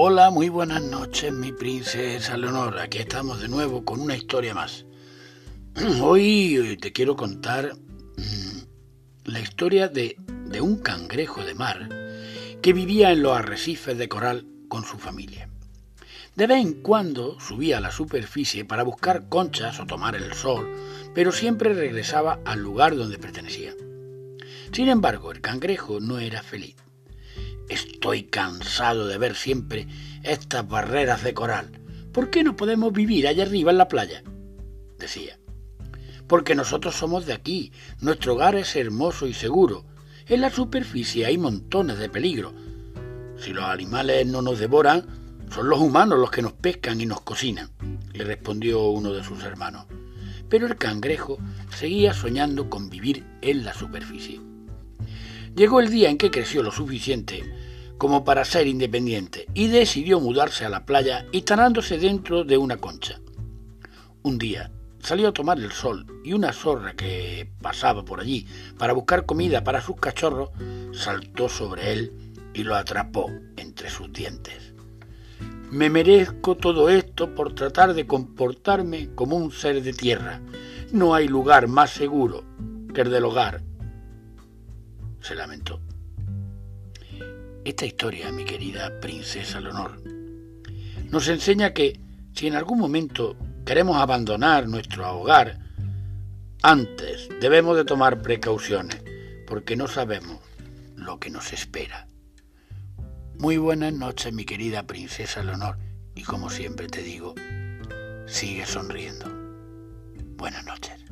Hola, muy buenas noches, mi princesa Leonor. Aquí estamos de nuevo con una historia más. Hoy te quiero contar mm, la historia de, de un cangrejo de mar que vivía en los arrecifes de coral con su familia. De vez en cuando subía a la superficie para buscar conchas o tomar el sol, pero siempre regresaba al lugar donde pertenecía. Sin embargo, el cangrejo no era feliz. Estoy cansado de ver siempre estas barreras de coral. ¿Por qué no podemos vivir allá arriba en la playa? decía. Porque nosotros somos de aquí, nuestro hogar es hermoso y seguro. En la superficie hay montones de peligro. Si los animales no nos devoran, son los humanos los que nos pescan y nos cocinan, le respondió uno de sus hermanos. Pero el cangrejo seguía soñando con vivir en la superficie. Llegó el día en que creció lo suficiente como para ser independiente y decidió mudarse a la playa instalándose dentro de una concha. Un día salió a tomar el sol y una zorra que pasaba por allí para buscar comida para sus cachorros saltó sobre él y lo atrapó entre sus dientes. Me merezco todo esto por tratar de comportarme como un ser de tierra. No hay lugar más seguro que el del hogar se lamentó. Esta historia, mi querida princesa Leonor, nos enseña que si en algún momento queremos abandonar nuestro hogar, antes debemos de tomar precauciones, porque no sabemos lo que nos espera. Muy buenas noches, mi querida princesa Leonor, y como siempre te digo, sigue sonriendo. Buenas noches.